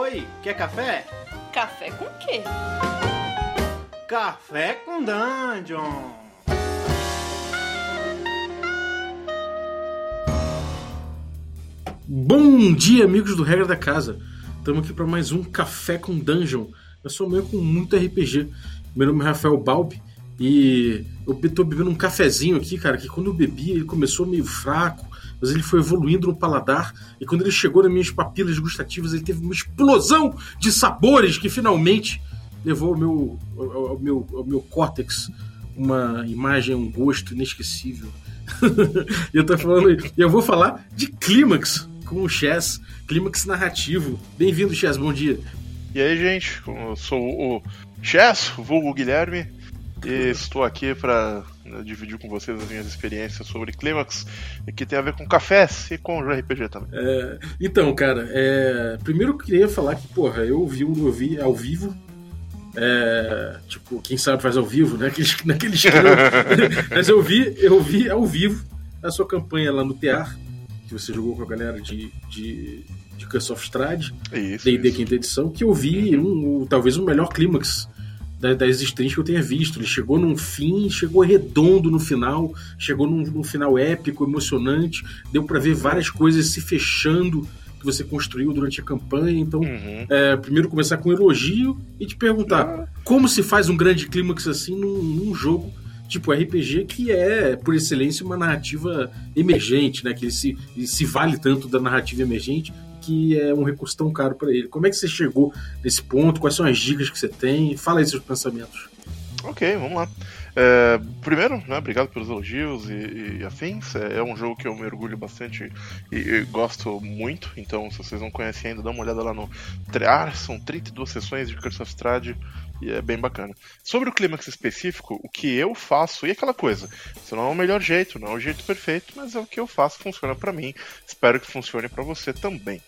Oi, quer café? Café com quê? Café com Dungeon! Bom dia, amigos do Regra da Casa. Estamos aqui para mais um Café com Dungeon. Eu sou meio com muito RPG. Meu nome é Rafael Balbi e eu estou bebendo um cafezinho aqui, cara, que quando eu bebi ele começou meio fraco, mas ele foi evoluindo no paladar e quando ele chegou nas minhas papilas gustativas ele teve uma explosão de sabores que finalmente levou ao meu, ao, ao meu, ao meu córtex uma imagem, um gosto inesquecível. eu tô falando, eu vou falar de clímax com o Chess, clímax narrativo. Bem-vindo, Chess, bom dia. E aí, gente, eu sou o Chess, vulgo Guilherme, e estou aqui para né, dividir com vocês as minhas experiências sobre clímax, que tem a ver com cafés e com o RPG também. É, então, cara, é, primeiro eu queria falar que, porra, eu vi, eu vi ao vivo é, tipo, quem sabe faz ao vivo, né? Aqueles, naqueles Mas eu vi, eu vi ao vivo a sua campanha lá no TEAR, que você jogou com a galera de, de, de Curse of Strahd, D&D quinta edição, que eu vi um, um, talvez o melhor clímax da, das streams que eu tenha visto. Ele chegou num fim, chegou redondo no final, chegou num, num final épico, emocionante, deu para ver várias coisas se fechando que você construiu durante a campanha. Então, uhum. é, primeiro começar com um elogio e te perguntar uhum. como se faz um grande clímax assim num, num, jogo tipo RPG que é, por excelência, uma narrativa emergente, né? Que ele se, ele se vale tanto da narrativa emergente que é um recurso tão caro para ele. Como é que você chegou nesse ponto? Quais são as dicas que você tem? Fala aí seus pensamentos. Ok, vamos lá. É, primeiro, né, obrigado pelos elogios e, e afins. É, é, um jogo que eu me orgulho bastante e, e, gosto muito. Então, se vocês não conhecem ainda, dá uma olhada lá no Trear. São 32 sessões de Curse of Strahd e é bem bacana. Sobre o clímax específico, o que eu faço, e aquela coisa, isso não é o melhor jeito, não é o jeito perfeito, mas é o que eu faço, funciona para mim. Espero que funcione para você também.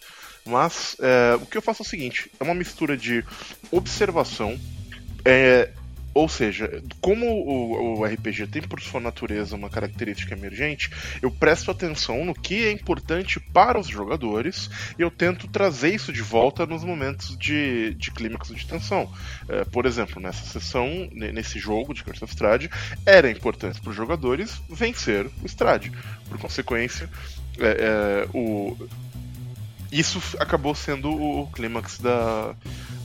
Mas é, o que eu faço é o seguinte: é uma mistura de observação, é, ou seja, como o, o, RPG tem por sua natureza uma característica emergente, eu presto atenção no que é importante para os jogadores e eu tento trazer isso de volta nos momentos de, de clímax de tensão. É, por exemplo, nessa sessão, nesse jogo de Curse of Strahd, era importante para os jogadores vencer o Strahd. Por consequência, é, é, o, isso acabou sendo o clímax da,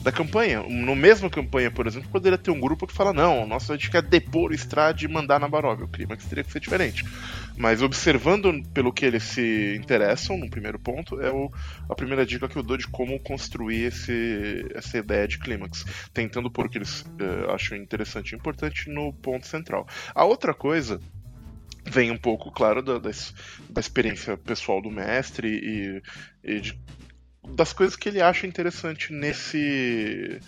da campanha. No mesma campanha, por exemplo, poderia ter um grupo que fala: não, nossa, a gente quer depor o Strade e mandar na Barovia. O clímax teria que ser diferente. Mas observando pelo que eles se interessam, no primeiro ponto, é o, a primeira dica que eu dou de como construir esse, essa ideia de clímax, tentando pôr o que eles uh, acham interessante e importante no ponto central. A outra coisa vem um pouco, claro, da, da, da experiência pessoal do mestre e, e de, das coisas que ele acha interessante nesse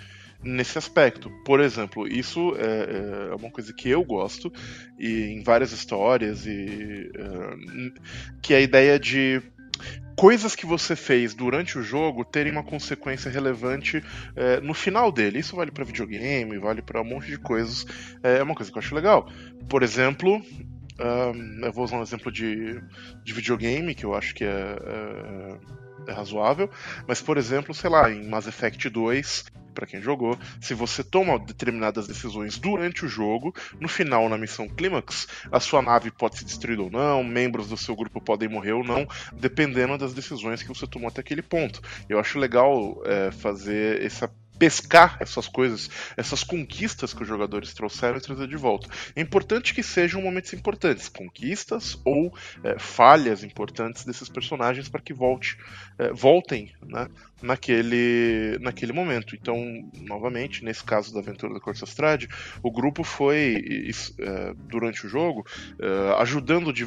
nesse aspecto. Por exemplo, isso é, é, uma coisa que eu gosto e em várias histórias e uh, que é a ideia de coisas que você fez durante o jogo terem uma consequência relevante é, no final dele. Isso vale para videogame, vale para um monte de coisas. É uma coisa que eu acho legal. Por exemplo, um, eu vou usar um exemplo de, de videogame, que eu acho que é, é, é razoável. Mas, por exemplo, sei lá, em Mass Effect 2, para quem jogou, se você toma determinadas decisões durante o jogo, no final, na missão Clímax, a sua nave pode ser destruída ou não, membros do seu grupo podem morrer ou não, dependendo das decisões que você tomou até aquele ponto. Eu acho legal é, fazer essa pescar essas coisas, essas conquistas que os jogadores trouxeram e trazer de volta. É importante que sejam momentos importantes, conquistas ou é, falhas importantes desses personagens para que volte, é, voltem né, naquele, naquele momento. Então, novamente, nesse caso da aventura da Corsa Strade, o grupo foi, é, durante o jogo, é, ajudando. De,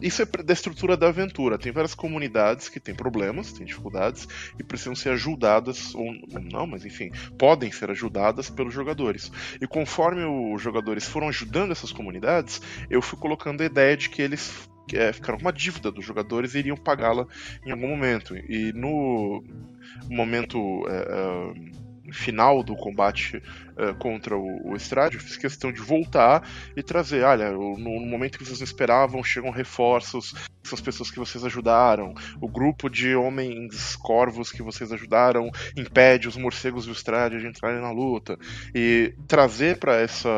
isso é da estrutura da aventura. Tem várias comunidades que têm problemas, têm dificuldades e precisam ser ajudadas, ou não, mas enfim, podem ser ajudadas pelos jogadores. E conforme os jogadores foram ajudando essas comunidades, eu fui colocando a ideia de que eles é, ficaram com uma dívida dos jogadores e iriam pagá-la em algum momento. E no momento. É, é final do combate uh, contra o, o Estrade, fiz questão de voltar e trazer, olha, no, no, momento que vocês não esperavam, chegam reforços, essas pessoas que vocês ajudaram, o grupo de homens corvos que vocês ajudaram impede os morcegos e o Estrade de entrarem na luta. E trazer para essa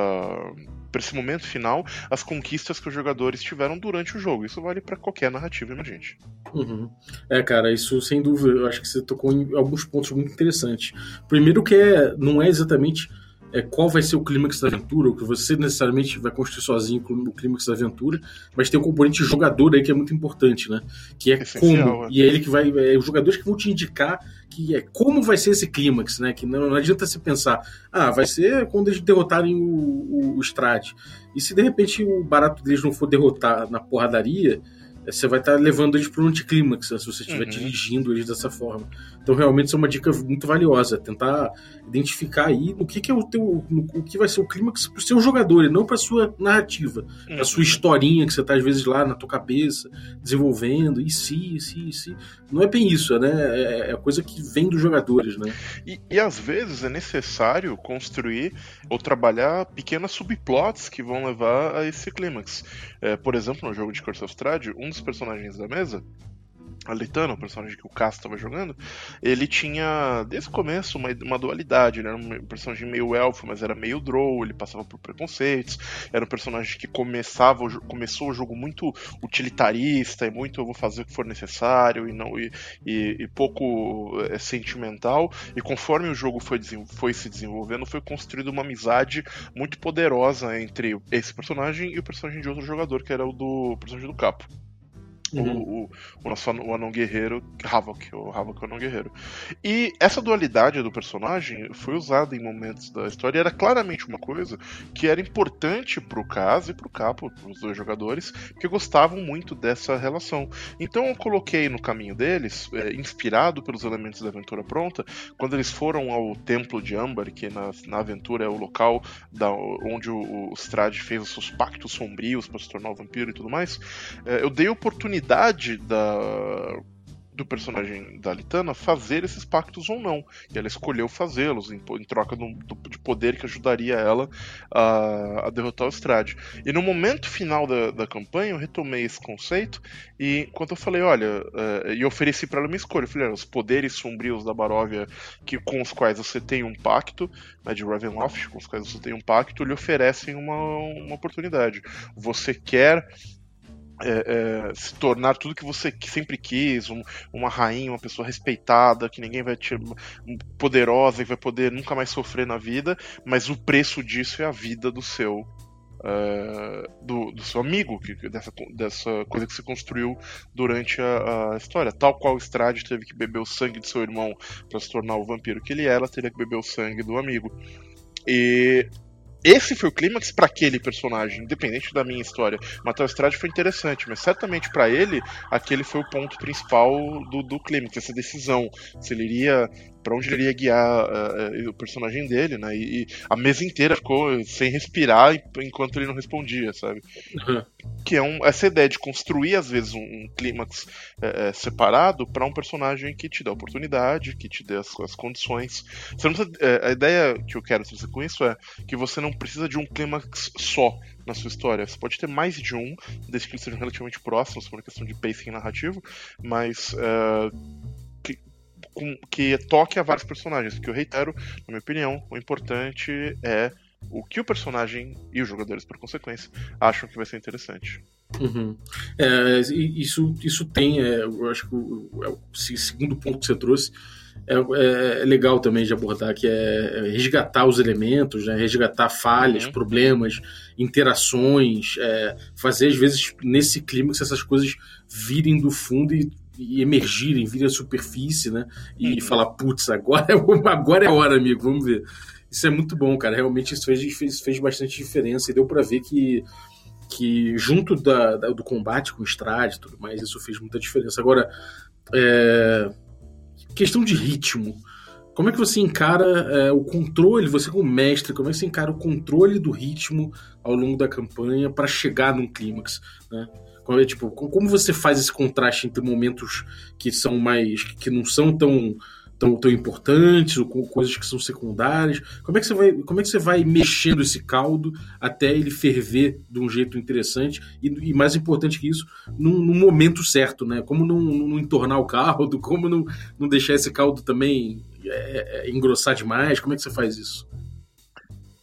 para esse momento final as conquistas que os jogadores tiveram durante o jogo. Isso vale para qualquer narrativa emergente. Uhum. É, cara, isso sem dúvida, eu acho que você tocou em alguns pontos muito interessantes. Primeiro que é, não é exatamente é, qual vai ser o clímax da aventura, o que você necessariamente vai construir sozinho o clímax da aventura, mas tem um componente jogador aí que é muito importante, né? Que é Essencial, como. É. E é ele que vai. É, os jogadores que vão te indicar que é como vai ser esse clímax, né? Que não, não adianta se pensar, ah, vai ser quando eles derrotarem o, o, o Strade. E se de repente o barato deles não for derrotar na porradaria, você vai estar tá levando eles para um anticlímax se você estiver uhum. dirigindo eles dessa forma. Então, realmente, isso é uma dica muito valiosa. Tentar identificar aí o que, que é o teu. No, o que vai ser o clímax para o seu jogador e não para sua narrativa. Uhum. A sua historinha que você está, às vezes, lá na tua cabeça, desenvolvendo, e se, e se, e se. Não é bem isso, né? É, é coisa que vem dos jogadores, né? E, e às vezes é necessário construir ou trabalhar pequenas subplots que vão levar a esse clímax. É, por exemplo, no jogo de Curse of Strahd, um dos personagens da mesa a Litana, o personagem que o Cass estava jogando, ele tinha, desde o começo, uma, uma dualidade. Ele era um personagem meio elfo, mas era meio drow, ele passava por preconceitos. Era um personagem que começava, começou o jogo muito utilitarista e muito eu vou fazer o que for necessário e, não, e, e, e pouco é, sentimental. E conforme o jogo foi, foi se desenvolvendo, foi construída uma amizade muito poderosa entre esse personagem e o personagem de outro jogador, que era o do personagem do Capo. Uhum. O, o, o, nosso o anão guerreiro, Havok, o Havok é o anão guerreiro. E essa dualidade do personagem foi usada em momentos da história e era claramente uma coisa que era importante pro Kaz e pro Capo, os dois jogadores, que gostavam muito dessa relação. Então eu coloquei no caminho deles, é, inspirado pelos elementos da aventura pronta, quando eles foram ao Templo de Ambar, que na, na aventura é o local da, onde o, o Strade fez os seus pactos sombrios para se tornar um vampiro e tudo mais, é, eu dei oportunidade habilidade da, do personagem da Litana fazer esses pactos ou não. E ela escolheu fazê-los em, em, troca do, do, de poder que ajudaria ela a, a, derrotar o Strade. E no momento final da, da campanha eu retomei esse conceito e quando eu falei, olha, uh, e ofereci para ela uma escolha, eu falei, olha, os poderes sombrios da Baróvia que, com os quais você tem um pacto, né, de Ravenloft, com os quais você tem um pacto, lhe oferecem uma, uma oportunidade. Você quer é, é, se tornar tudo que você sempre quis, um, uma rainha, uma pessoa respeitada, que ninguém vai te poderosa e vai poder nunca mais sofrer na vida, mas o preço disso é a vida do seu é, do, do, seu amigo, que, dessa, dessa coisa que se construiu durante a, a história. Tal qual Strade teve que beber o sangue de seu irmão para se tornar o vampiro que ele era, teria que beber o sangue do amigo. E esse foi o clímax para aquele personagem, independente da minha história. Matheus Estrade foi interessante, mas certamente para ele, aquele foi o ponto principal do, do clímax, essa decisão. Se ele iria para onde ele iria guiar uh, o personagem dele, né? E, e, a mesa inteira ficou sem respirar enquanto ele não respondia, sabe? Uhum. Que é um, essa ideia de construir, às vezes, um, um clímax uh, separado para um personagem que te dá oportunidade, que te dê as, as condições. Precisa, uh, a ideia que eu quero trazer com isso é que você não precisa de um clímax só na sua história. Você pode ter mais de um, desde que eles sejam relativamente próximos, por uma questão de pacing narrativo, mas com, que toque a vários personagens. Que eu reitero, na minha opinião, o importante é o que o personagem e os jogadores, por consequência, acham que vai ser interessante. Uhum. É, isso, isso tem, é, eu acho que o, é o, segundo ponto que você trouxe é, é, é, legal também de abordar, que é, é resgatar os elementos, né? resgatar falhas, uhum. problemas, interações, fazer às vezes nesse clima que essas coisas virem do fundo e e emergirem, virem à superfície, né? E uhum. falar, putz, agora é, agora é a hora, amigo, vamos ver. Isso é muito bom, cara. Realmente isso fez, fez, fez bastante diferença e deu para ver que, que junto da, da, do combate com o Strade e tudo mais, isso fez muita diferença. Agora, é... questão de ritmo. Como é que você encara é, o controle, você como mestre, como é que você encara o controle do ritmo ao longo da campanha para chegar num clímax, né? É, tipo, como você faz esse contraste entre momentos que são mais. que não são tão tão, tão importantes ou coisas que são secundárias? Como é que você vai, como é que você vai mexendo esse caldo até ele ferver de um jeito interessante e, e mais importante que isso, num, num, momento certo, né? Como não, não entornar o caldo, como não, não deixar esse caldo também é, é, engrossar demais? Como é que você faz isso?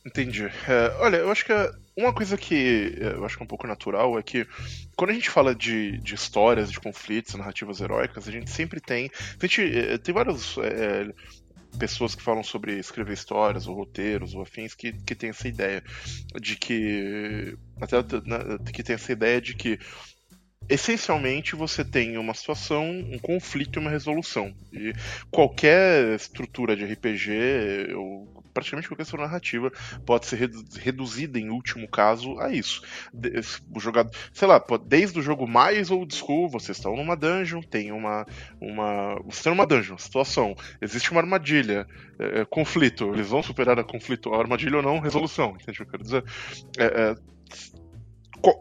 Entendi. É, olha, eu acho que uma coisa que eu acho que é um pouco natural é que quando a gente fala de, de histórias, de conflitos, narrativas heróicas, a gente sempre tem. A gente, é, tem várias é, pessoas que falam sobre escrever histórias, ou roteiros, ou afins, que, que tem essa ideia de que. Até que tem essa ideia de que essencialmente você tem uma situação, um conflito e uma resolução. E qualquer estrutura de RPG, ou praticamente qualquer história narrativa pode ser reduzida, em último caso, a isso. O jogador, sei lá, desde o jogo mais old school, vocês estão numa dungeon, tem uma. uma você está numa dungeon, situação, existe uma armadilha, é, é, conflito, eles vão superar a conflito, a armadilha ou não, resolução, entende o que eu quero dizer? É, é,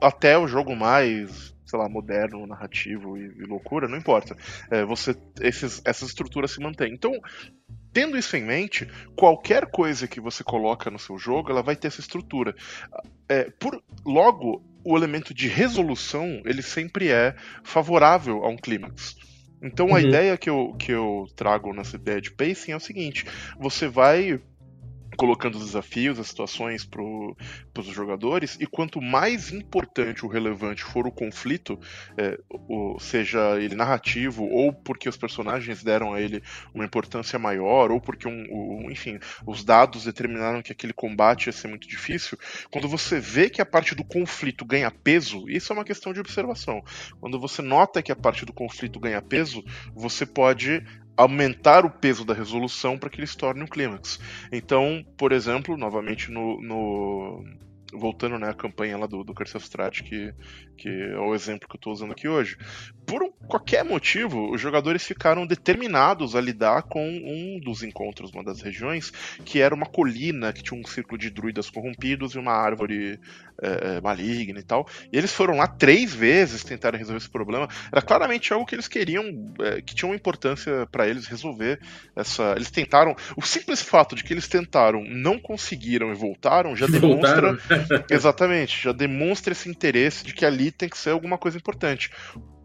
até o jogo mais sei lá, moderno, narrativo e, e loucura, não importa. É, você, esses, essas estruturas se mantêm. Então, Tendo isso em mente, qualquer coisa que você coloca no seu jogo, ela vai ter essa estrutura. É, por, logo, o elemento de resolução, ele sempre é favorável a um clímax. Então uhum. a ideia que eu, que eu trago nessa ideia de pacing é o seguinte: você vai colocando os desafios, as situações para os jogadores, e quanto mais importante ou relevante for o conflito, é, o, seja ele narrativo, ou porque os personagens deram a ele uma importância maior, ou porque, um, um, enfim, os dados determinaram que aquele combate ia ser muito difícil, quando você vê que a parte do conflito ganha peso, isso é uma questão de observação. Quando você nota que a parte do conflito ganha peso, você pode aumentar o peso da resolução para que ele se torne um clímax. Então, por exemplo, novamente no, no voltando né, à campanha lá do, do Curse of Strat, que, que é o exemplo que eu estou usando aqui hoje. Por qualquer motivo, os jogadores ficaram determinados a lidar com um dos encontros, uma das regiões, que era uma colina que tinha um círculo de druidas corrompidos e uma árvore é, maligna e tal. E eles foram lá três vezes tentar resolver esse problema. Era claramente algo que eles queriam, é, que tinha uma importância para eles resolver essa. Eles tentaram. O simples fato de que eles tentaram, não conseguiram e voltaram já demonstra. exatamente, já demonstra esse interesse de que ali tem que ser alguma coisa importante.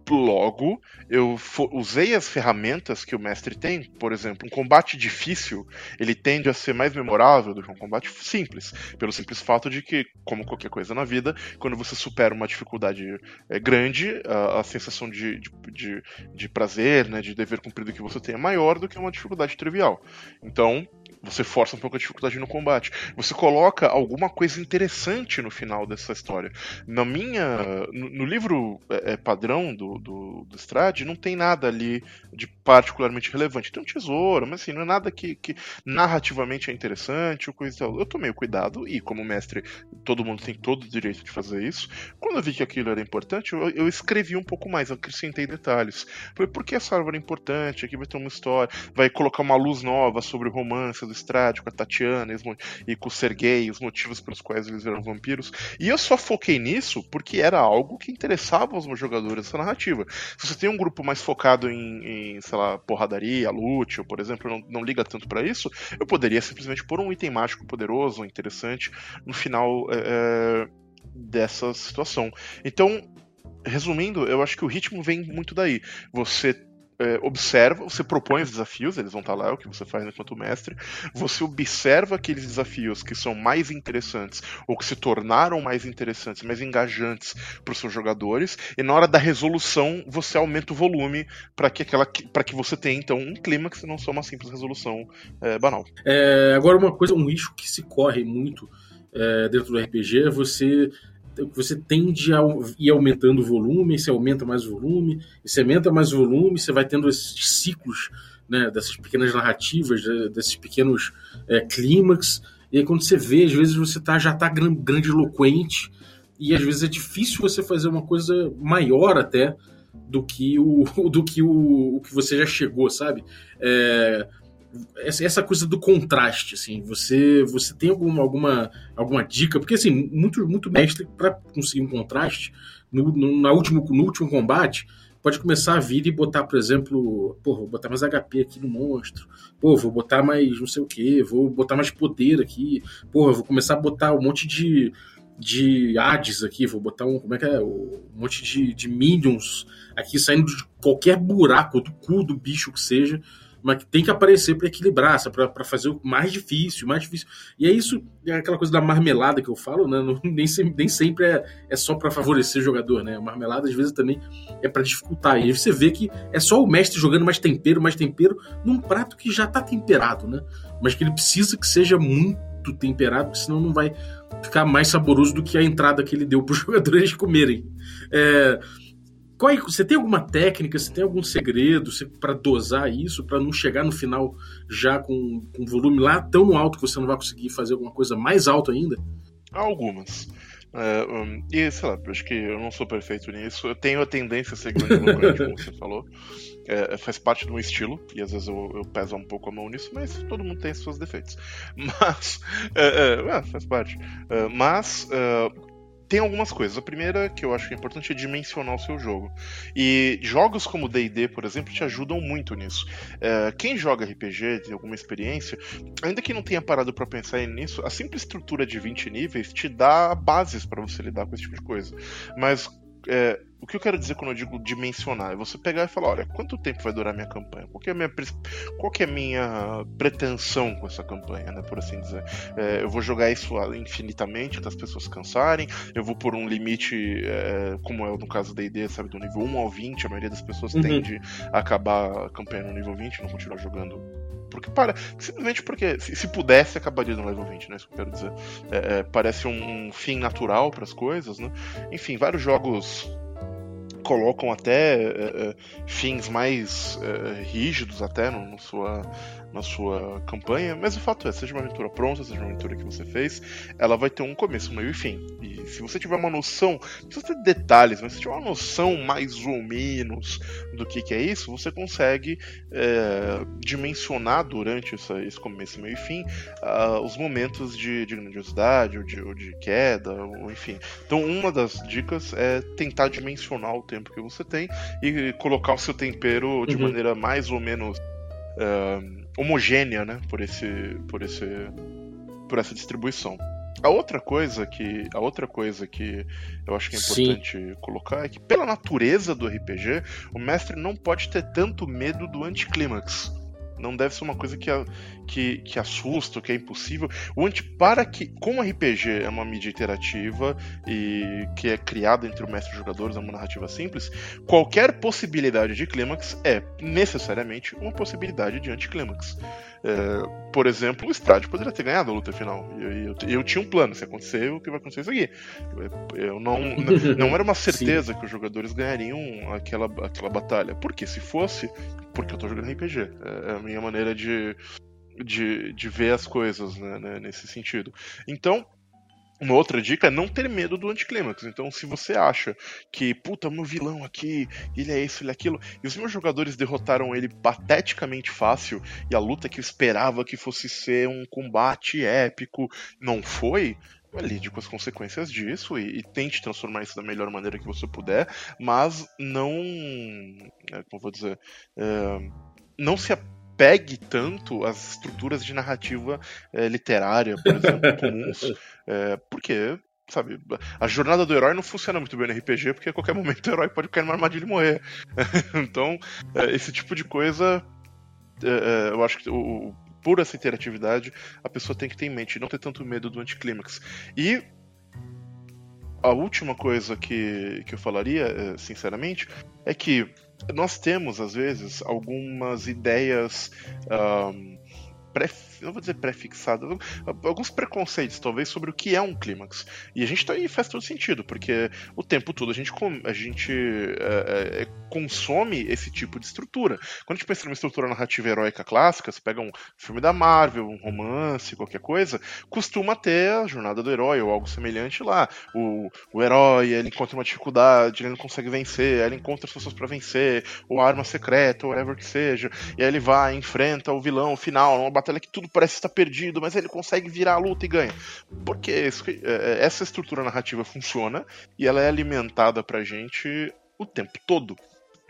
Logo, eu usei as ferramentas que o mestre tem. Por exemplo, um combate difícil ele tende a ser mais memorável do que um combate simples, pelo simples fato de que, como qualquer coisa na vida, quando você supera uma dificuldade é, grande, a, a sensação de, de, de, de prazer, né, de dever cumprido que você tem é maior do que uma dificuldade trivial. Então, você força um pouco a dificuldade no combate. Você coloca alguma coisa interessante no final dessa história. Na minha. No, no livro é, é padrão do, do, do Strade, não tem nada ali de particularmente relevante. Tem um tesouro, mas assim, não é nada que, que narrativamente é interessante ou coisa tal. Eu tomei o cuidado, e como mestre, todo mundo tem todo o direito de fazer isso. Quando eu vi que aquilo era importante, eu, eu escrevi um pouco mais, eu acrescentei detalhes. Falei, por que essa árvore é importante? Aqui vai ter uma história, vai colocar uma luz nova sobre o romance do Strade com a Tatiana e com o Sergei, os motivos pelos quais eles eram vampiros. E eu só foquei nisso porque era algo que interessava os meus jogadores essa narrativa. Se você tem um grupo mais focado em, em sei lá, porradaria, ou, por exemplo, não, não liga tanto para isso, eu poderia simplesmente pôr um item mágico poderoso, interessante, no final é, dessa situação. Então, resumindo, eu acho que o ritmo vem muito daí. Você é, observa, você propõe os desafios, eles vão estar lá, é o que você faz enquanto mestre. Você observa aqueles desafios que são mais interessantes ou que se tornaram mais interessantes, mais engajantes para os seus jogadores, e na hora da resolução você aumenta o volume para que aquela para que você tenha então um clímax e não só uma simples resolução é, banal. É, agora uma coisa, um risco que se corre muito é, dentro do RPG é você você tende a ir aumentando o volume, você aumenta mais o volume, você aumenta mais o volume, você vai tendo esses ciclos né, dessas pequenas narrativas, desses pequenos é, clímax, e aí quando você vê, às vezes você tá, já está grandiloquente, e às vezes é difícil você fazer uma coisa maior até do que o, do que o, o que você já chegou, sabe? É, essa coisa do contraste, assim, você você tem alguma alguma, alguma dica? Porque assim, muito muito mestre para conseguir um contraste no, no, na último, no último combate pode começar a vir e botar, por exemplo, pô, vou botar mais HP aqui no monstro, pô, vou botar mais não sei o que, vou botar mais poder aqui, pô, vou começar a botar um monte de de Hades aqui, vou botar um, como é que é, um monte de, de minions aqui saindo de qualquer buraco do cu do bicho que seja, mas que tem que aparecer para equilibrar, para fazer o mais difícil, mais difícil. E é isso, é aquela coisa da marmelada que eu falo, né? Não, nem, sempre, nem sempre é, é só para favorecer o jogador, né? A marmelada às vezes também é para dificultar. E aí você vê que é só o mestre jogando mais tempero, mais tempero num prato que já tá temperado, né? Mas que ele precisa que seja muito temperado, porque senão não vai ficar mais saboroso do que a entrada que ele deu para os jogadores comerem. É, qual, é, você tem alguma técnica, você tem algum segredo para dosar isso, para não chegar no final já com, com volume lá tão alto que você não vai conseguir fazer alguma coisa mais alta ainda? Algumas. É, um, e sei lá, acho que eu não sou perfeito nisso. Eu tenho a tendência a ser grandiloquente, como você falou. É, faz parte do meu estilo, e às vezes eu, eu, peso um pouco a mão nisso, mas todo mundo tem seus defeitos. Mas. É, é, faz parte. É, mas tem algumas coisas. A primeira que eu acho que é importante é dimensionar o seu jogo. E jogos como D&D, por exemplo, te ajudam muito nisso. É, quem joga RPG, tem alguma experiência, ainda que não tenha parado para pensar nisso, a simples estrutura de 20 níveis te dá bases para você lidar com esse tipo de coisa. Mas é, o que eu quero dizer quando eu digo dimensionar? É você pegar e falar, olha, quanto tempo vai durar minha campanha? Qual é a minha, qual é a minha pretensão com essa campanha, né, por assim dizer? É, eu vou jogar isso infinitamente até as pessoas cansarem, eu vou por um limite, é, como é no caso da ID, sabe, do nível 1 ao 20, a maioria das pessoas uhum. tende a acabar a campanha no nível 20 não continuar jogando porque para simplesmente porque se, se, pudesse acabaria no level 20 né? Isso que eu quero dizer. É, é, parece um, fim natural para as coisas né? Enfim vários jogos colocam até é, fins mais é, rígidos até no, no, sua, na sua campanha, mas o fato é, seja uma aventura pronta, seja uma aventura que você fez, ela vai ter um começo, meio e fim. E se você tiver uma noção, não precisa ter detalhes, mas se tiver uma noção mais ou menos do que, que é isso, você consegue é, dimensionar durante essa, esse começo, meio e fim uh, os momentos de, de grandiosidade ou de, ou de queda, ou, enfim. Então, uma das dicas é tentar dimensionar o tempo tempo que você tem e colocar o seu tempero de uhum. maneira mais ou menos uh, homogênea, né? Por esse, por esse, por essa distribuição. A outra coisa que a outra coisa que eu acho que é importante Sim. colocar é que pela natureza do RPG, o mestre não pode ter tanto medo do anticlímax. Não deve ser uma coisa que, que, que assusta, que é impossível. O anti, para que, como RPG é uma mídia interativa e que é criada entre o mestre e os jogadores, é uma narrativa simples, qualquer possibilidade de clímax é necessariamente uma possibilidade de anticlímax. É, por exemplo, o Strade poderia ter ganhado a luta final. Eu, eu, eu, tinha um plano, se acontecer, o que vai acontecer é isso aqui. Eu, não, não era uma certeza que os jogadores ganhariam aquela, aquela batalha. Porque se fosse, porque eu tô jogando RPG. É, é a minha maneira de, de, de ver as coisas né, né, nesse sentido. Então, uma outra dica é não ter medo do anticlímax. Então, se você acha que, puta, meu vilão aqui, ele é isso, ele é aquilo, e os meus jogadores derrotaram ele pateticamente fácil, e a luta que eu esperava que fosse ser um combate épico não foi, lide com as consequências disso e, e, tente transformar isso da melhor maneira que você puder, mas não. Como vou dizer? É, não se apegue tanto às estruturas de narrativa é, literária, por exemplo, comuns, é, porque sabe, a jornada do herói não funciona muito bem no RPG, porque a qualquer momento o herói pode cair numa armadilha e morrer. então, é, esse tipo de coisa, eu acho que o, por essa interatividade, a pessoa tem que ter em mente, não ter tanto medo do anticlímax. E a última coisa que, que eu falaria, eh, sinceramente, é que nós temos, às vezes, algumas ideias. Um, pré, não vou dizer pré-fixadas, alguns preconceitos, talvez, sobre o que é um clímax. E a gente tá aí faz todo sentido, porque o tempo todo a gente, a gente é, é, consome esse tipo de estrutura. Quando a gente pensa numa estrutura narrativa heróica clássica, você pega um filme da Marvel, um romance, qualquer coisa, costuma ter a jornada do herói ou algo semelhante lá. O, o herói, ele encontra uma dificuldade, ele não consegue vencer, ele encontra as pessoas para vencer, ou arma secreta, ou whatever que seja, e aí ele vai, enfrenta o vilão final, numa batalha que tudo parece estar perdido, mas ele consegue virar a luta e ganha. Porque é, é, essa estrutura narrativa funciona e ela é alimentada pra gente o tempo todo.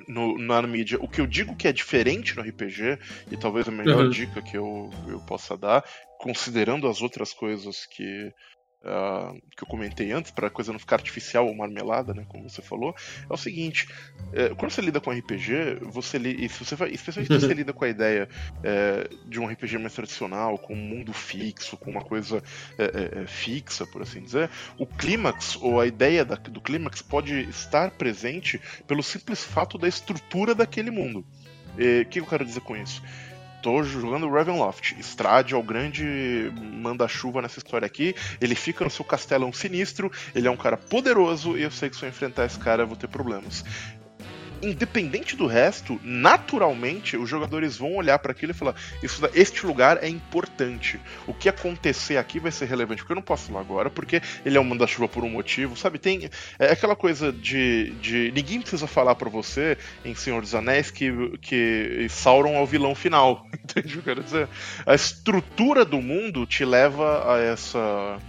no, na mídia. O que eu digo que é diferente no RPG, e talvez a melhor uhum. dica que eu, eu possa dar, considerando as outras coisas que uh, que eu comentei antes, para a coisa não ficar artificial ou marmelada, né, como você falou, é o seguinte: é, quando você lida com RPG, você li, e se você vai, especialmente se você lida com a ideia é, de um RPG mais tradicional, com um mundo fixo, com uma coisa é, fixa, por assim dizer, o clímax ou a ideia da, do clímax pode estar presente pelo simples fato da estrutura daquele mundo. O que eu quero dizer com isso? Tô jogando Ravenloft. Strade é o grande manda-chuva nessa história aqui. Ele fica no seu castelão sinistro, ele é um cara poderoso e eu sei que se eu enfrentar esse cara eu vou ter problemas independente do resto, naturalmente os jogadores vão olhar para aquilo e falar: isso, este lugar é importante. O que acontecer aqui vai ser relevante. Porque eu não posso falar agora, porque ele é um manda-chuva por um motivo, sabe? Tem é aquela coisa de, de ninguém precisa falar para você em Senhor dos Anéis que, que Sauron é o vilão final. Entende o que eu quero dizer? A estrutura do mundo te leva a essa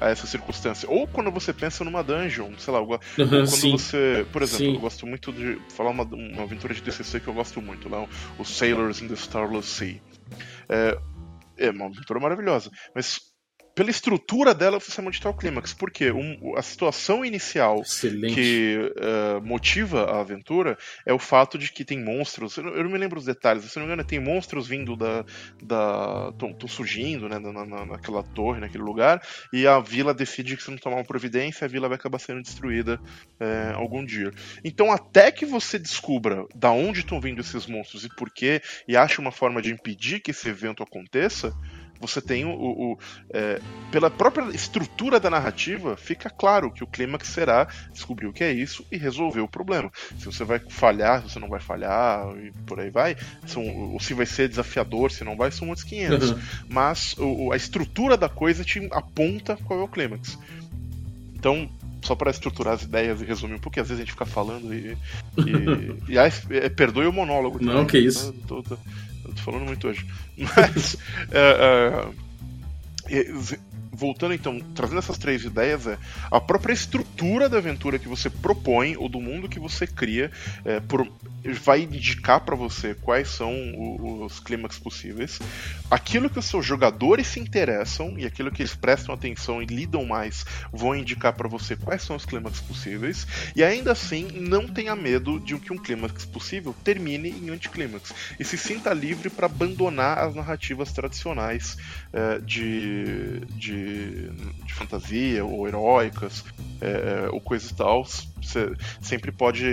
a essa circunstância. Ou quando você pensa numa dungeon, sei lá, uhum, quando sim. você. Por exemplo, sim. eu gosto muito de falar uma, uma aventura de DCC que eu gosto muito, lá, o Sailors in the Starless Sea. É, é uma aventura maravilhosa. Mas pela estrutura dela, você onde está o clímax. Porque um, a situação inicial Excelente. que uh, motiva a aventura é o fato de que tem monstros. Eu não, eu não me lembro os detalhes, se não me engano, tem monstros vindo da. da estão surgindo né, na, na, naquela torre, naquele lugar, e a vila decide que se não tomar uma providência, a vila vai acabar sendo destruída é, algum dia. Então, até que você descubra da onde estão vindo esses monstros e por quê, e ache uma forma de impedir que esse evento aconteça você tem o. o é, pela própria estrutura da narrativa, fica claro que o clímax será descobrir o que é isso e resolver o problema. Se você vai falhar, se você não vai falhar, e por aí vai, são, ou se vai ser desafiador, se não vai, são outros 500. Uhum. Mas o, a estrutura da coisa te aponta qual é o clímax. Então, só para estruturar as ideias e resumir um pouco, às vezes a gente fica falando e. e, e, é, perdoe o monólogo. Não, também, que isso. Tô, tô, tô falando muito hoje. Mas. é, é, voltando então, trazendo essas três ideias, é a própria estrutura da aventura que você propõe ou do mundo que você cria é, por, vai indicar para você quais são os, clímax possíveis, aquilo que os seus jogadores se interessam e aquilo que eles prestam atenção e lidam mais vão indicar para você quais são os clímax possíveis, e ainda assim não tenha medo de que um clímax possível termine em anticlímax. E se sinta livre para abandonar as narrativas tradicionais é, de, de de, fantasia ou heróicas é, é, ou coisas tal. Você sempre pode.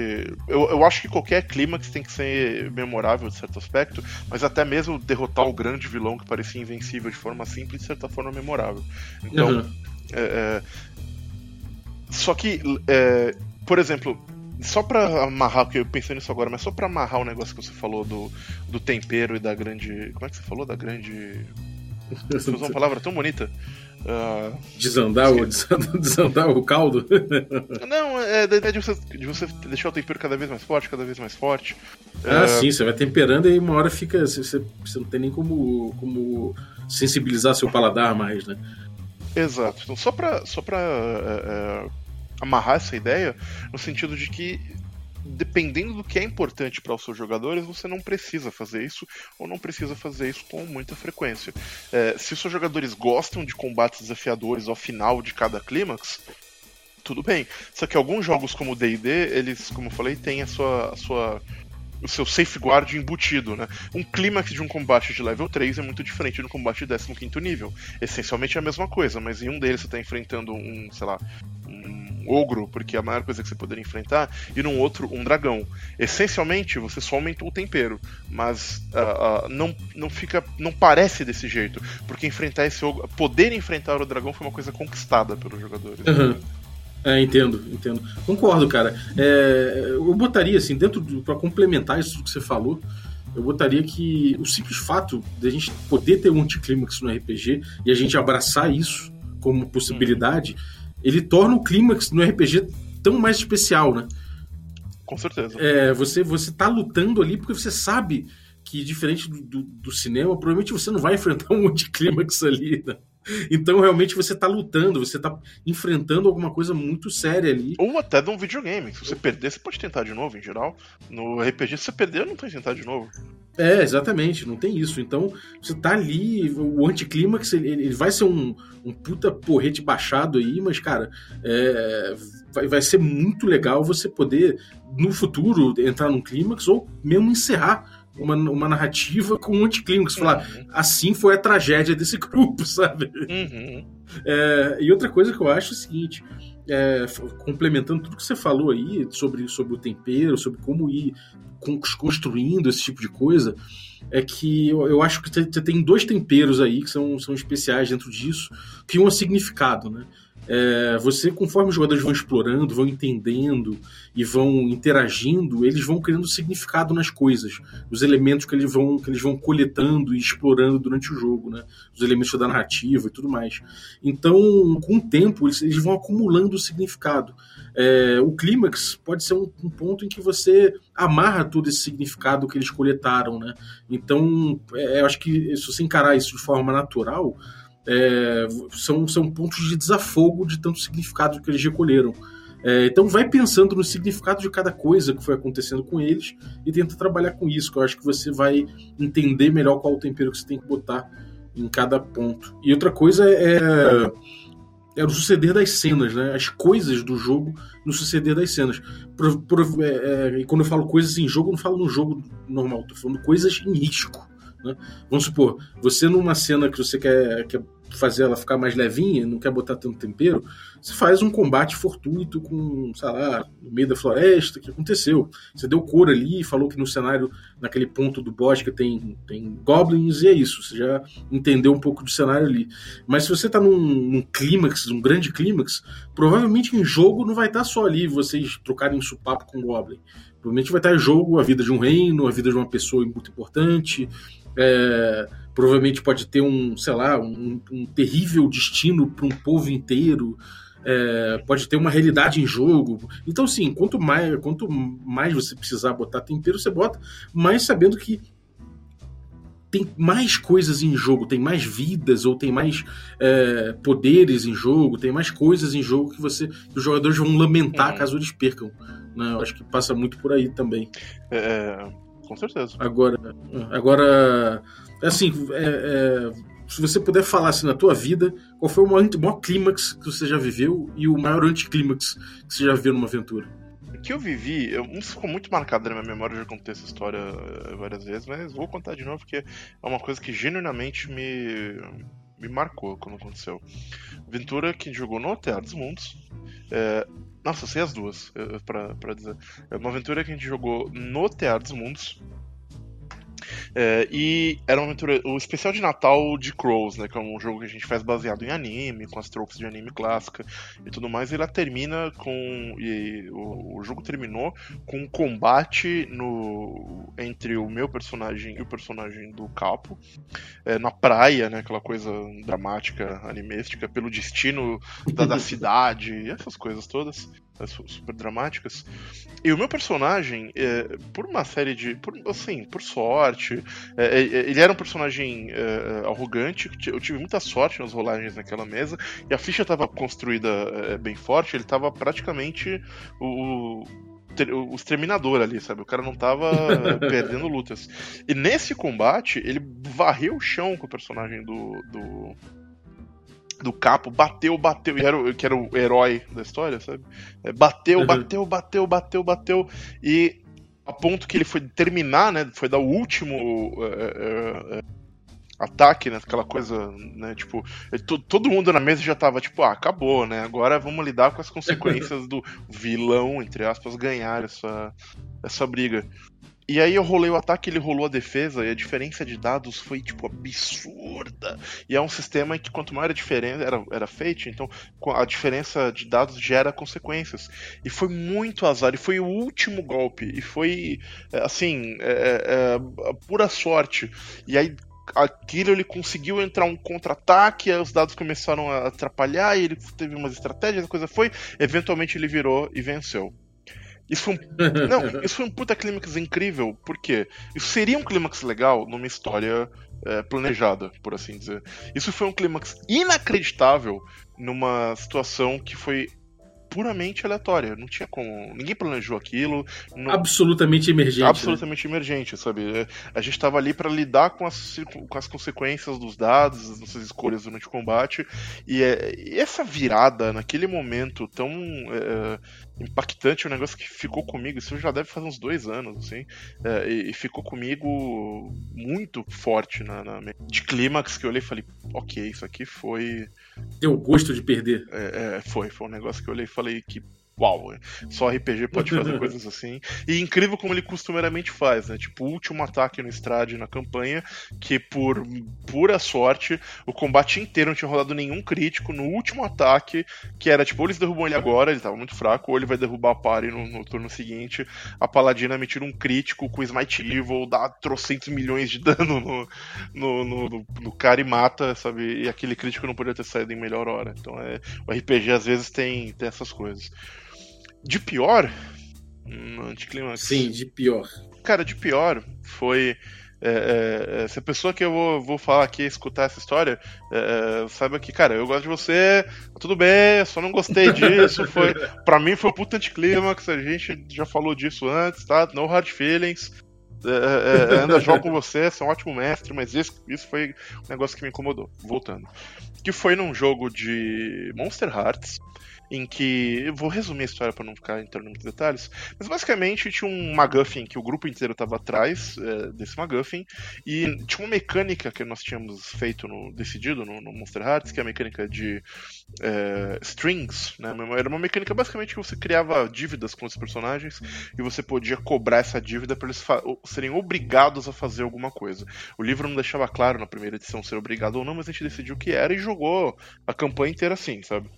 Eu, eu acho que qualquer clímax tem que ser memorável de certo aspecto, mas até mesmo derrotar o grande vilão que parecia invencível de forma simples, de certa forma memorável. Então. Uhum. É, é só que, é, por exemplo, só pra amarrar, porque eu pensei nisso agora, mas só pra amarrar o negócio que você falou do, do tempero e da grande. Como é que você falou? Da grande. Você usou uma palavra tão bonita. Uh, desandar, o, desandar o caldo? Não, é da ideia de você, de você deixar o tempero cada vez mais forte, cada vez mais forte. Ah, uh, sim, você vai temperando e uma hora fica. Você, você não tem nem como, como sensibilizar seu paladar mais, né? Exato. Então, só pra, só pra uh, amarrar essa ideia, no sentido de que dependendo do que é importante para os seus jogadores, você não precisa fazer isso ou não precisa fazer isso com muita frequência. É, se os seus jogadores gostam de combates desafiadores ao final de cada clímax, tudo bem. Só que alguns jogos como o D&D, eles, como eu falei, têm a sua, a sua o seu safeguard embutido, né? Um clímax de um combate de level 3 é muito diferente de um combate de 15 nível. Essencialmente é a mesma coisa, mas em um deles você está enfrentando um, sei lá, um ogro, porque é a maior coisa que você poderia enfrentar, e num outro, um dragão. Essencialmente, você só aumentou o tempero, mas uh, uh, não, não fica. não parece desse jeito, porque enfrentar esse ogro. poder enfrentar o dragão foi uma coisa conquistada pelos jogadores. Uhum. É, entendo, entendo. Concordo, cara. É, eu botaria, assim, dentro do. pra complementar isso que você falou, eu botaria que o simples fato de a gente poder ter um anticlímax no RPG e a gente abraçar isso como possibilidade. Uhum ele torna o clímax no RPG tão mais especial, né? Com certeza. É, você, você tá lutando ali porque você sabe que, diferente do, do, do cinema, provavelmente você não vai enfrentar um anticlímax ali, né? Então, realmente, você tá lutando, você tá enfrentando alguma coisa muito séria ali. Ou até de um videogame. Se você perder, você pode tentar de novo, em geral. No RPG, se você perder, não tem que tentar de novo. É, exatamente, não tem isso. Então, você tá ali, o anticlímax, ele, ele vai ser um, um puta porrete baixado aí, mas, cara, é, vai, vai ser muito legal você poder, no futuro, entrar num clímax ou mesmo encerrar uma, uma narrativa com um anticlímax. Falar, uhum. assim foi a tragédia desse grupo, sabe? Uhum. É, e outra coisa que eu acho é o seguinte. É, complementando tudo que você falou aí sobre, sobre o tempero, sobre como ir construindo esse tipo de coisa, é que eu, eu acho que você tem dois temperos aí que são, são especiais dentro disso, que um é significado, né? É, você, conforme os jogadores vão explorando, vão entendendo e vão interagindo, eles vão criando significado nas coisas, os elementos que eles vão, que eles vão coletando e explorando durante o jogo, né? os elementos da narrativa e tudo mais. Então, com o tempo, eles, eles vão acumulando significado. É, o clímax pode ser um, um, ponto em que você amarra todo esse significado que eles coletaram. Né? Então, é, eu acho que se você encarar isso de forma natural é, são, são pontos de desafogo de tanto significado que eles recolheram. É, então vai pensando no significado de cada coisa que foi acontecendo com eles e tenta trabalhar com isso, que eu acho que você vai entender melhor qual o tempero que você tem que botar em cada ponto. E outra coisa é, é o suceder das cenas, né? As coisas do jogo no suceder das cenas. Por, por, é, é, e quando eu falo coisas em jogo, eu não falo no jogo normal, tô falando coisas em risco. Né? Vamos supor, você numa cena que você quer, quer fazer ela ficar mais levinha, não quer botar tanto tempero, você faz um combate fortuito com, sei lá, no meio da floresta, que aconteceu. Você deu cor ali falou que no cenário, naquele ponto do bosque, tem, tem goblins, e é isso. Você já entendeu um pouco do cenário ali. Mas se você tá num, num clímax, um grande clímax, provavelmente em jogo não vai estar tá só ali vocês trocarem supapo com goblin. Provavelmente vai estar em jogo a vida de um reino, a vida de uma pessoa muito importante, é, provavelmente pode ter um, sei lá, um, um terrível destino para um povo inteiro. É, pode ter uma realidade em jogo. Então, sim, quanto mais, quanto mais você precisar botar tempero, você bota, mais sabendo que tem mais coisas em jogo, tem mais vidas ou tem mais é, poderes em jogo, tem mais coisas em jogo que você, que os jogadores vão lamentar uhum. caso eles percam. Né? Eu acho que passa muito por aí também. É, com certeza. Agora, agora assim, é, é, se você puder falar assim, na tua vida, qual foi o maior, maior clímax que você já viveu e o maior anticlímax que você já viu numa aventura? Que eu vivi, eu, isso ficou muito marcado na minha memória, eu já contei essa história eh, várias vezes, mas vou contar de novo porque é uma coisa que genuinamente me, me marcou quando aconteceu. Aventura que jogou no Teatro dos Mundos. É, nossa, sei as duas, para dizer. É uma aventura que a gente jogou no Teatro dos Mundos. É, e era uma aventura. O especial de Natal de Crows, né? Que é um jogo que a gente faz baseado em anime, com as tropes de anime clássica e tudo mais. E ela termina com. E o, o, jogo terminou com um combate no, entre o meu personagem e o personagem do Capo. É, na praia, né? Aquela coisa dramática, animística, pelo destino da, da cidade e essas coisas todas super dramáticas. E o meu personagem, é, por uma série de. Por, assim, por sorte. É, é, ele era um personagem é, arrogante. Eu tive muita sorte nas rolagens naquela mesa. E a ficha estava construída é, bem forte. Ele estava praticamente o, o exterminador ali, sabe? O cara não tava perdendo lutas. E nesse combate, ele varreu o chão com o personagem do, do, do capo, bateu, bateu, e era, o, que era o herói da história, sabe? É, bateu, uhum. bateu, bateu, bateu, bateu, e a ponto que ele foi terminar, né? Foi dar o último é, é, ataque, né? Aquela coisa, né? Tipo, todo mundo na mesa já tava tipo, ah, acabou, né? Agora vamos lidar com as consequências do vilão, entre aspas, ganhar essa, essa briga. E aí eu rolei o ataque, ele rolou a defesa, e a diferença de dados foi, tipo, absurda. E é um sistema em que quanto maior a diferença, era, era Fate, então a diferença de dados gera consequências. E foi muito azar, e foi o último golpe, e foi, é, assim, é, é, é, pura sorte. E aí aquilo ele conseguiu entrar um contra-ataque, os dados começaram a atrapalhar, e ele teve umas estratégias, a coisa foi, eventualmente ele virou e venceu. Isso foi um. Não, isso foi um puta clímax incrível, porque isso seria um clímax legal numa história é, planejada, por assim dizer. Isso foi um clímax inacreditável numa situação que foi puramente aleatória. Não tinha como. Ninguém planejou aquilo. Não... Absolutamente emergente. Né? Absolutamente né? emergente, sabe? É, a gente estava ali para lidar com as, com as consequências dos dados, das nossas escolhas durante o combate. E, é, e essa virada, naquele momento tão é, impactante, é um negócio que ficou comigo. Isso já deve fazer uns dois anos, assim. É, e, e, ficou comigo muito forte na, na, de clímax que eu olhei e falei: ok, isso aqui foi. Deu gosto de perder. É, foi, foi um negócio que eu olhei e falei que uau, só RPG pode fazer coisas assim. E incrível como ele costumeiramente faz, né? Tipo, o último ataque no Strade na campanha, que por pura sorte, o combate inteiro não tinha rolado nenhum crítico. No último ataque, que era tipo, ou eles derrubam ele agora, ele tava muito fraco, ou ele vai derrubar a party no, no turno seguinte. A Paladina me tira um crítico com Smite Evil, dá trocentos milhões de dano no, no, no, no, cara e mata, sabe? E aquele crítico não poderia ter saído em melhor hora. Então é, o RPG às vezes tem, tem essas coisas. De pior? No anticlímax. Sim, de pior. Cara, de pior foi. É, é, é, se a pessoa que eu vou, vou falar aqui escutar essa história, é, é saiba que, cara, eu gosto de você, tudo bem, só não gostei disso. Foi, pra mim foi um puta anticlímax, a gente já falou disso antes, tá? No hard feelings. É, anda jogo com você, você é um ótimo mestre, mas isso, isso foi um negócio que me incomodou. Voltando. Que foi num jogo de Monster Hearts em que. Eu vou resumir a história para não ficar entrando em muitos detalhes. Mas basicamente tinha um MacGuffin que o grupo inteiro estava atrás é, desse MacGuffin. E tinha uma mecânica que nós tínhamos feito, no, decidido no, no Monster Hearts, que é a mecânica de é, strings. Né? Era uma mecânica basicamente que você criava dívidas com os personagens e você podia cobrar essa dívida para eles serem obrigados a fazer alguma coisa. O livro não deixava claro na primeira edição ser obrigado ou não, mas a gente decidiu que era e jogou a campanha inteira assim, sabe?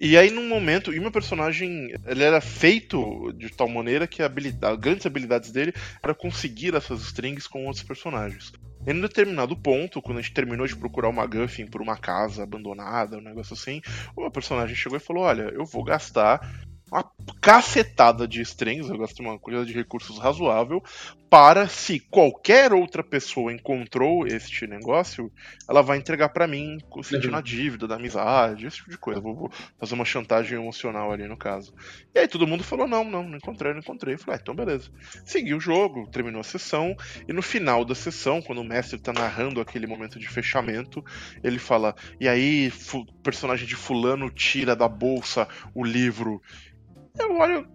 E aí, num momento, e meu personagem ele era feito de tal maneira que a habilidade, grandes habilidades dele era conseguir essas strings com outros personagens. Em um determinado ponto, quando a gente terminou de procurar uma Guffin por uma casa abandonada, um negócio assim, o meu personagem chegou e falou: Olha, eu vou gastar uma cacetada de strings, eu gasto uma quantidade de recursos razoável, para se qualquer outra pessoa encontrou este negócio, ela vai entregar para mim, sentindo uhum. a dívida da amizade, esse tipo de coisa. Vou, vou, fazer uma chantagem emocional ali no caso. E aí todo mundo falou: não, não, não encontrei, não encontrei. Eu falei: ah, então beleza. Segui o jogo, terminou a sessão, e no final da sessão, quando o mestre tá narrando aquele momento de fechamento, ele fala: e aí, personagem de Fulano tira da bolsa o livro eu olho.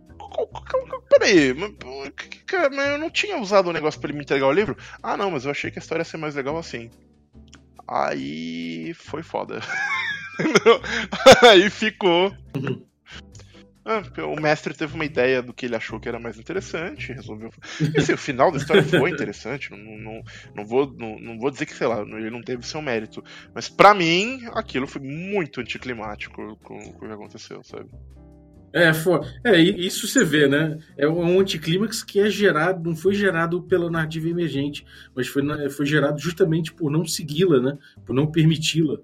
Peraí, mas, eu não tinha usado o negócio para ele me entregar o livro? Ah, não, mas eu achei que a história ia ser mais legal assim. Aí foi foda. Aí ficou. Ah, o mestre teve uma ideia do que ele achou que era mais interessante, resolveu. Assim, o final da história foi interessante, não, não, não, vou, não, não vou dizer que, sei lá, ele não teve seu mérito. Mas para mim, aquilo foi muito anticlimático com, com o que aconteceu, sabe? É, for... é, isso você vê, né? É um anticlímax que é gerado, não foi gerado pela narrativa emergente, mas foi, foi gerado justamente por não segui-la, né? Por não permiti-la.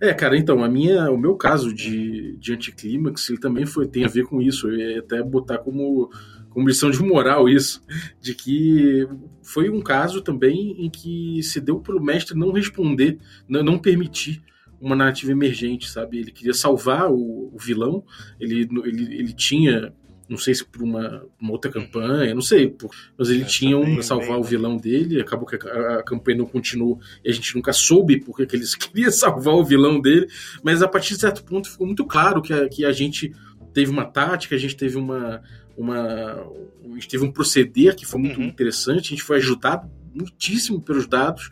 É, cara, então, a minha, o meu caso de, de anticlímax, ele também foi, tem a ver com isso. Eu ia até botar como, como lição de moral isso, de que foi um caso também em que se deu para o mestre não responder, não, não permitir uma narrativa emergente, sabe? Ele queria salvar o, o vilão, ele, ele, ele tinha não sei se por uma, uma outra campanha, não sei, por, mas ele é, tinha um salvar bem, o vilão dele, acabou que a, a, campanha não continuou e a gente nunca soube porque que eles queriam salvar o vilão dele, mas a partir de certo ponto ficou muito claro que a, que a gente teve uma tática, a gente teve uma, uma a gente teve um proceder que foi muito uhum. interessante, a gente foi ajudado muitíssimo pelos dados,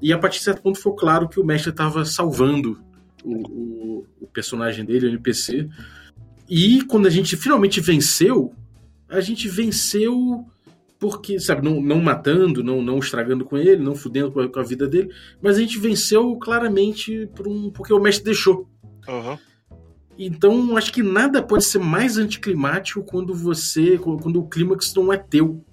e a partir de certo ponto ficou claro que o mestre estava salvando o, o, o, personagem dele, o NPC. E quando a gente finalmente venceu, a gente venceu porque, sabe, não, não matando, não, não estragando com ele, não fudendo com a, com a vida dele, mas a gente venceu claramente por um, porque o mestre deixou. Uhum. Então, acho que nada pode ser mais anticlimático quando você. quando o clímax não é teu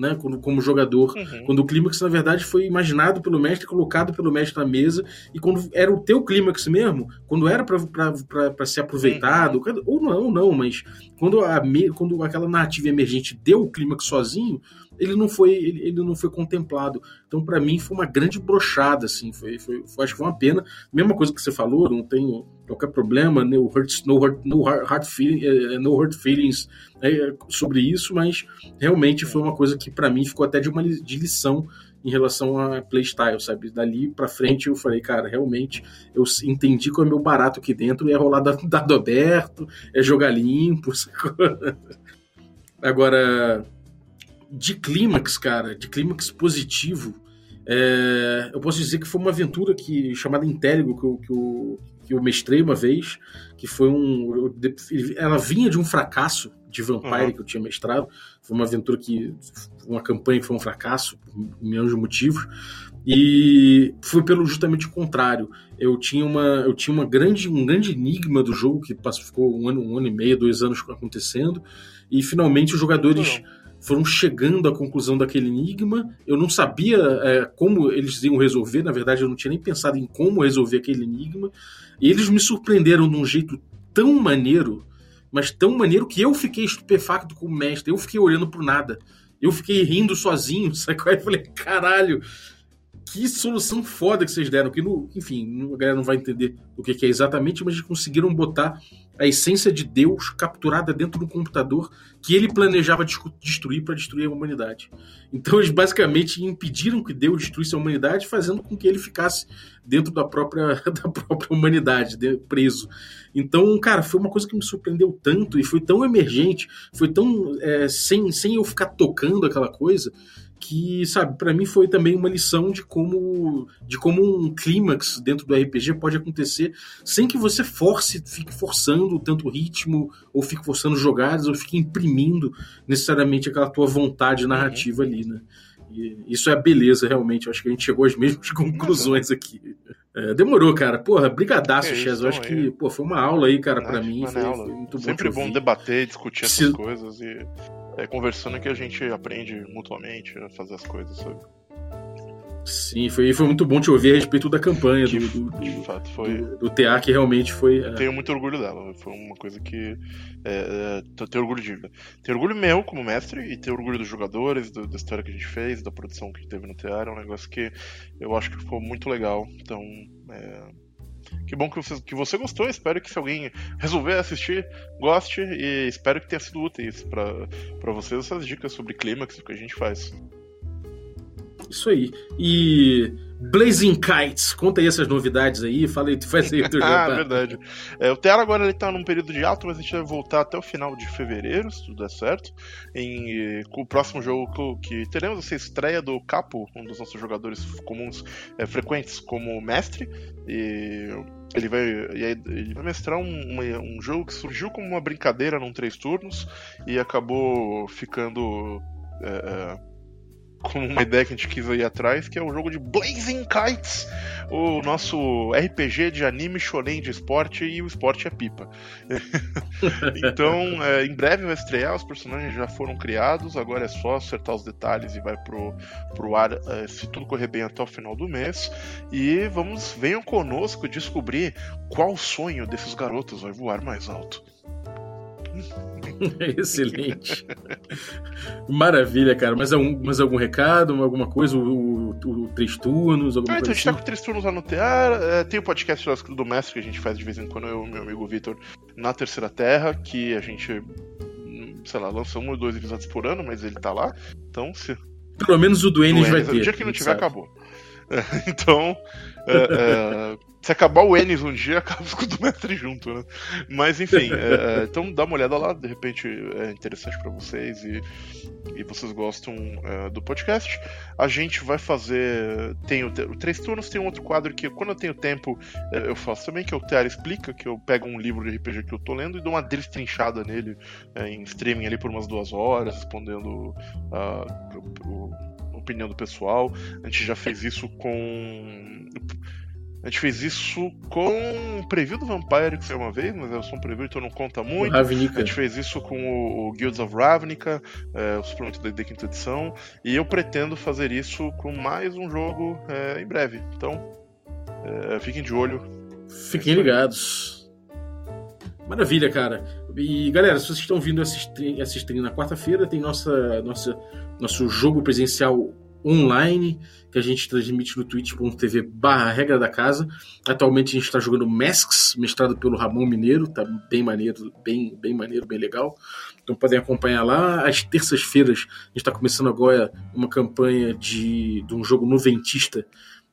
né, como, como jogador. Uhum. Quando o clímax, na verdade, foi imaginado pelo mestre, colocado pelo mestre na mesa, e quando era o teu clímax mesmo, quando era para ser aproveitado, uhum. ou não, não, mas quando, a, quando aquela narrativa emergente deu o clímax sozinho, ele não foi ele, ele não foi contemplado. Então, para mim, foi uma grande brochada, assim, foi, foi, foi, acho que foi uma pena. Mesma coisa que você falou, não tenho qualquer problema, no hurt, no hurt, no hard feeling, eh, no hurt feelings é, sobre isso, mas realmente foi uma coisa que para mim ficou até de uma de lição em relação a playstyle, sabe? Dali pra frente eu falei, cara, realmente eu entendi qual é meu barato aqui dentro, é rolar dado aberto, é jogar limpo. Agora, de clímax, cara, de clímax positivo, é, eu posso dizer que foi uma aventura que, chamada Intelligo, que eu, que, que eu mestrei uma vez, que foi um. Ela vinha de um fracasso de Vampire uhum. que eu tinha mestrado. Foi uma aventura que. Uma campanha que foi um fracasso, por milhões de motivos. E foi pelo justamente o contrário. Eu tinha, uma, eu tinha uma grande, um grande enigma do jogo que passou, ficou um ano, um ano e meio, dois anos acontecendo. E finalmente os jogadores. Uhum foram chegando à conclusão daquele enigma. Eu não sabia é, como eles iam resolver, na verdade, eu não tinha nem pensado em como resolver aquele enigma. E eles me surpreenderam de um jeito tão maneiro mas tão maneiro que eu fiquei estupefacto com o mestre. Eu fiquei olhando pro nada. Eu fiquei rindo sozinho, sabe? Aí eu falei, caralho, que solução foda que vocês deram. Que, no, enfim, a galera não vai entender o que, que é exatamente, mas eles conseguiram botar a essência de Deus capturada dentro do computador que ele planejava destruir para destruir a humanidade. Então eles basicamente impediram que Deus destruísse a humanidade, fazendo com que ele ficasse dentro da própria, da própria humanidade, preso. Então, cara, foi uma coisa que me surpreendeu tanto e foi tão emergente, foi tão é, sem, sem eu ficar tocando aquela coisa, que, sabe, para mim foi também uma lição de como de como um clímax dentro do RPG pode acontecer sem que você force, fique forçando tanto o ritmo, ou fique forçando jogadas, ou fique imprimindo necessariamente aquela tua vontade narrativa ali, né? E isso é a beleza, realmente. Eu acho que a gente chegou às mesmas conclusões aqui. É, demorou, cara. Porra, brigadaço, é Chess. Eu acho que pô, foi uma aula aí, cara, para mim. Foi, foi, muito bom Sempre bom debater, discutir essas Se... coisas e é conversando que a gente aprende mutuamente a fazer as coisas, sabe? Sim, foi, foi muito bom te ouvir a respeito da campanha que, do, do, de fato, foi... do, do TA, que realmente foi. É... Tenho muito orgulho dela. Foi uma coisa que. É, é, tenho orgulho de. Tenho orgulho meu como mestre e tenho orgulho dos jogadores, do, da história que a gente fez, da produção que teve no TA. É um negócio que eu acho que ficou muito legal. Então. É, que bom que você, que você gostou. Espero que se alguém resolver assistir, goste. E espero que tenha sido útil para vocês essas dicas sobre clímax que a gente faz. Isso aí. E Blazing Kites, conta aí essas novidades aí, fala aí, faz aí o teu Ah, verdade. É, o Terra agora ele tá num período de alto, mas a gente vai voltar até o final de fevereiro, se tudo der certo. Em, com o próximo jogo que, que teremos essa estreia do Capo, um dos nossos jogadores comuns é, frequentes como mestre. E ele vai, ele vai mestrar um, um, jogo que surgiu como uma brincadeira num três turnos e acabou ficando. É como uma ideia que a gente quis ir atrás, que é o jogo de Blazing Kites, o nosso RPG de anime shonen de esporte e o esporte é pipa. então, é, em breve vai estrear, os personagens já foram criados, agora é só acertar os detalhes e vai pro, pro ar, é, se tudo correr bem até o final do mês. E vamos, venham conosco descobrir qual sonho desses garotos vai voar mais alto. Excelente. Maravilha, cara. Mas algum, mas algum recado, alguma coisa? O, o, o Três Turnos? Alguma ah, então a gente tá assim? com Três Turnos lá no TEAR. É, tem o podcast do Mestre que a gente faz de vez em quando, eu e meu amigo Vitor, na Terceira Terra, que a gente, sei lá, lança um ou dois episódios por ano, mas ele tá lá. Então, se. Pelo menos o do Enes vai ter. O dia que não tiver, sabe. acabou. então, é, é, se acabar o Enes um dia, acaba com o do mestre junto, né? Mas enfim, é, então dá uma olhada lá, de repente é interessante para vocês e, e vocês gostam é, do podcast. A gente vai fazer. Tem o, o Três Turnos tem um outro quadro que quando eu tenho tempo é, eu faço também, que é o Tear Explica, que eu pego um livro de RPG que eu tô lendo e dou uma destrinchada nele é, em streaming ali por umas duas horas, respondendo a, a opinião do pessoal. A gente já fez isso com a gente fez isso com o preview do Vampire, que saiu uma vez, mas é só um preview, então não conta muito. A gente fez isso com o, o Guilds of Ravnica, é, o suplemento da, quinta edição, e eu pretendo fazer isso com mais um jogo é, em breve. Então, é, fiquem de olho. Fiquem ligados. Maravilha, cara. E galera, se vocês estão vindo assistir, assistir na quarta-feira, tem nossa, nossa, nosso jogo presencial online que a gente transmite no twitch.tv barra regra da casa. Atualmente a gente está jogando Masks, mestrado pelo Ramon Mineiro, tá bem maneiro, bem, bem maneiro, bem legal. Então podem acompanhar lá. Às terças-feiras a gente está começando agora uma campanha de, de um jogo noventista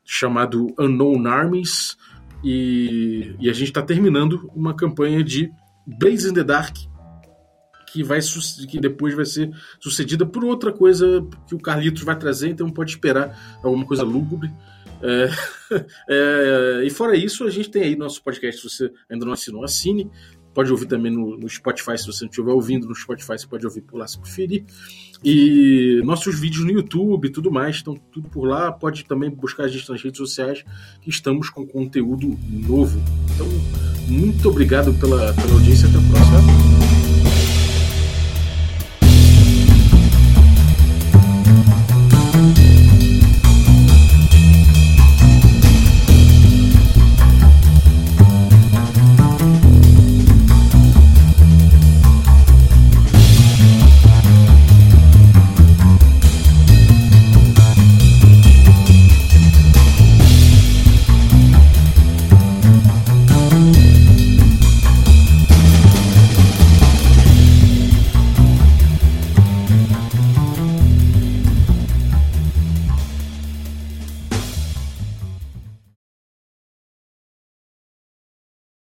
chamado Unknown Armies. E, e a gente está terminando uma campanha de Blaze in the Dark, que vai que depois vai ser sucedida por outra coisa que o Carlitos vai trazer, então pode esperar alguma coisa lúgubre. É, é, e fora isso, a gente tem aí nosso podcast. Se você ainda não assinou, assine. Pode ouvir também no, no Spotify, se você não estiver ouvindo no Spotify, você pode ouvir por lá se preferir. E nossos vídeos no YouTube tudo mais, estão tudo por lá. Pode também buscar a gente nas redes sociais, que estamos com conteúdo novo. Então, muito obrigado pela, pela audiência. Até a próxima.